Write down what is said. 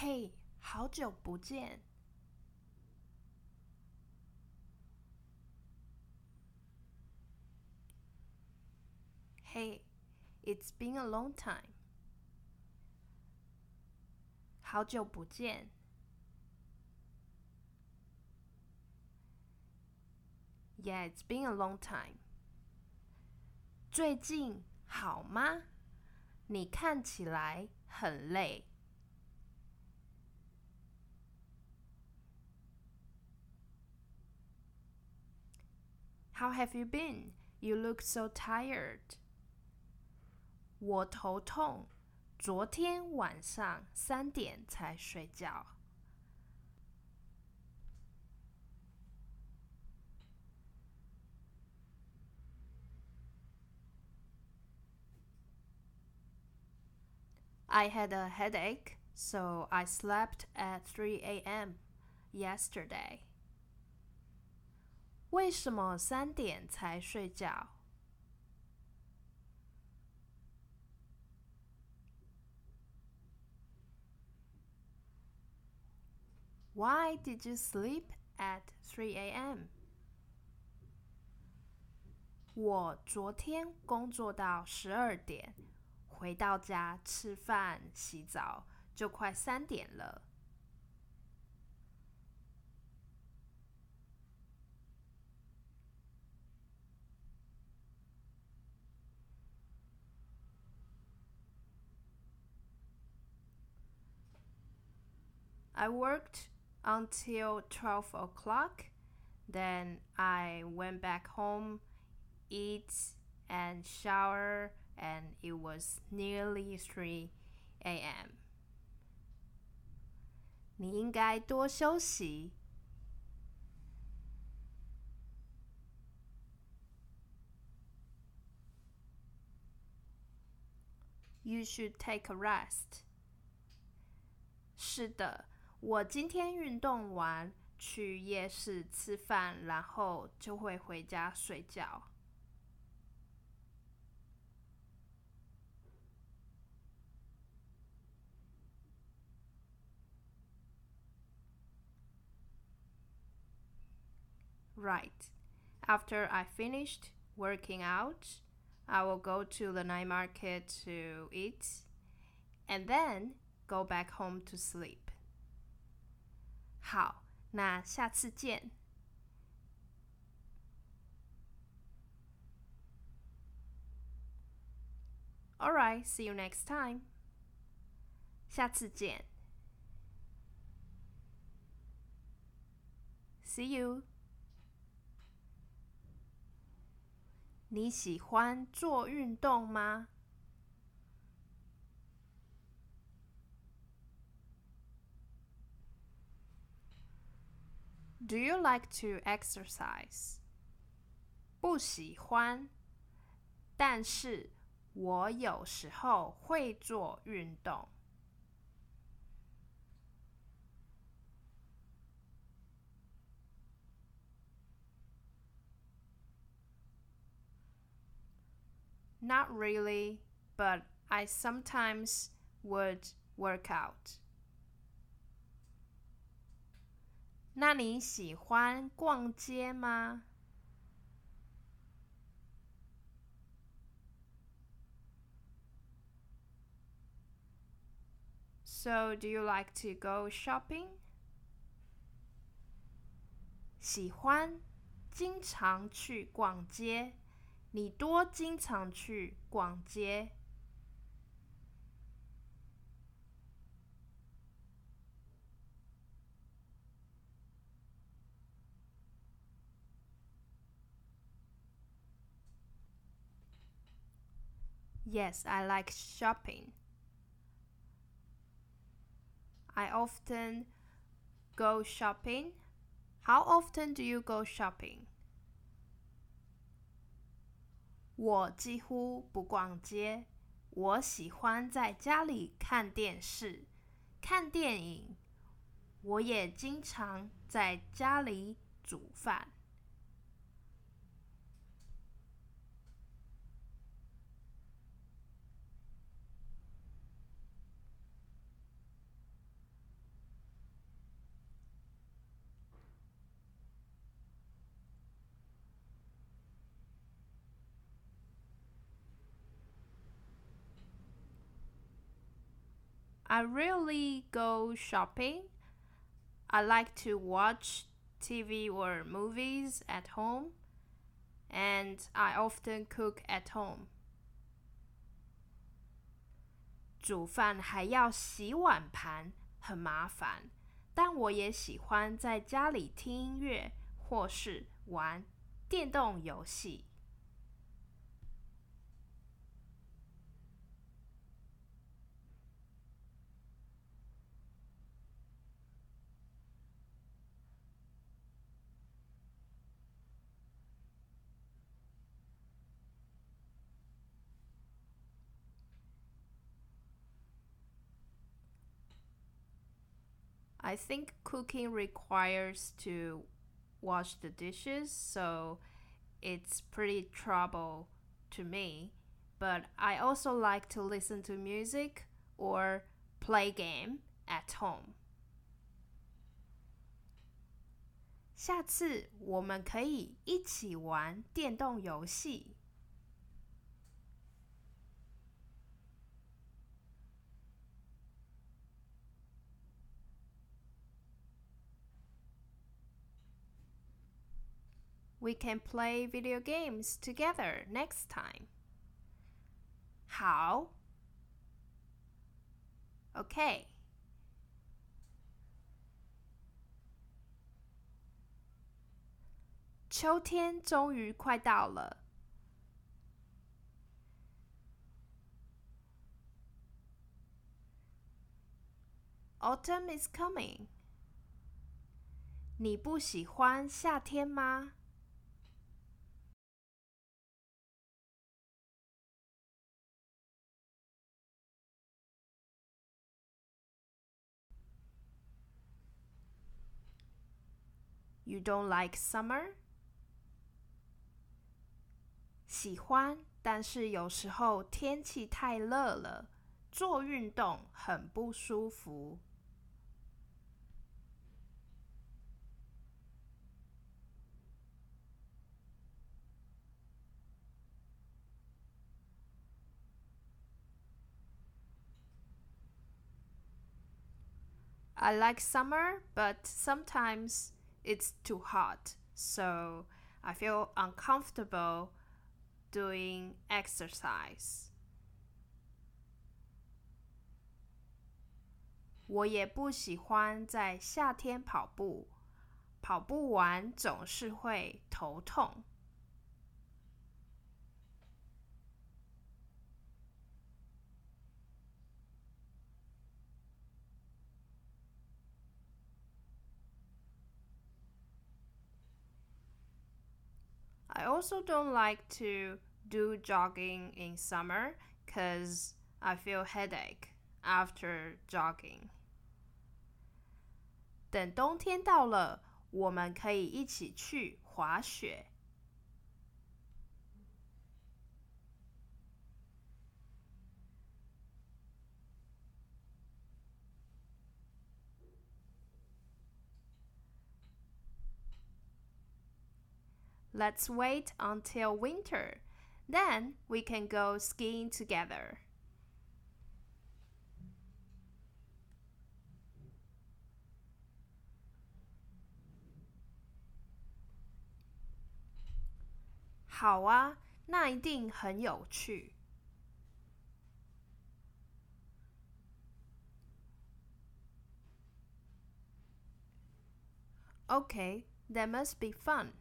嘿，好久不见。Hey, it's been a long time. 好久不见。Yeah, it's been a long time. 最近好吗？你看起来很累。How have you been? You look so tired. 我头痛，昨天晚上三点才睡觉。I had a headache, so I slept at 3 a.m. yesterday. 为什么三点才睡觉？Why did you sleep at 3 a.m.？我昨天工作到十二点，回到家吃饭、洗澡就快三点了。I worked until 12 o'clock. Then I went back home, eat and shower, and it was nearly 3 a.m. 你应该多休息。You should take a rest. 是的。 我今天运动完，去夜市吃饭，然后就会回家睡觉。Right. After I finished working out, I will go to the night market to eat, and then go back home to sleep. 好，那下次见。All right, see you next time. 下次见。See you. 你喜欢做运动吗 ？Do you like to exercise? 不喜欢，但是我有时候会做运动。Not really, but I sometimes would work out. 那你喜欢逛街吗？So do you like to go shopping？喜欢，经常去逛街。你多经常去逛街 ？Yes, I like shopping. I often go shopping. How often do you go shopping? 我几乎不逛街。我喜欢在家里看电视、看电影。我也经常在家里煮饭。 I rarely go shopping. I like to watch TV or movies at home, and I often cook at home. 煮饭还要洗碗盘，很麻烦。但我也喜欢在家里听音乐或是玩电动游戏。 I think cooking requires to wash the dishes, so it's pretty trouble to me. But I also like to listen to music or play game at home. 下次我们可以一起玩电动游戏。 We can play video games together next time. 好，OK。秋天终于快到了。Autumn is coming。你不喜欢夏天吗 ？You don't like summer？喜欢，但是有时候天气太热了，做运动很不舒服。I like summer, but sometimes it's too hot, so I feel uncomfortable doing exercise. 我也不喜欢在夏天跑步，跑步完总是会头痛。 also don't like to do jogging in summer because I feel headache after jogging. 等冬天到了，我们可以一起去滑雪。 Let's wait until winter. Then we can go skiing together. Okay, that must be fun.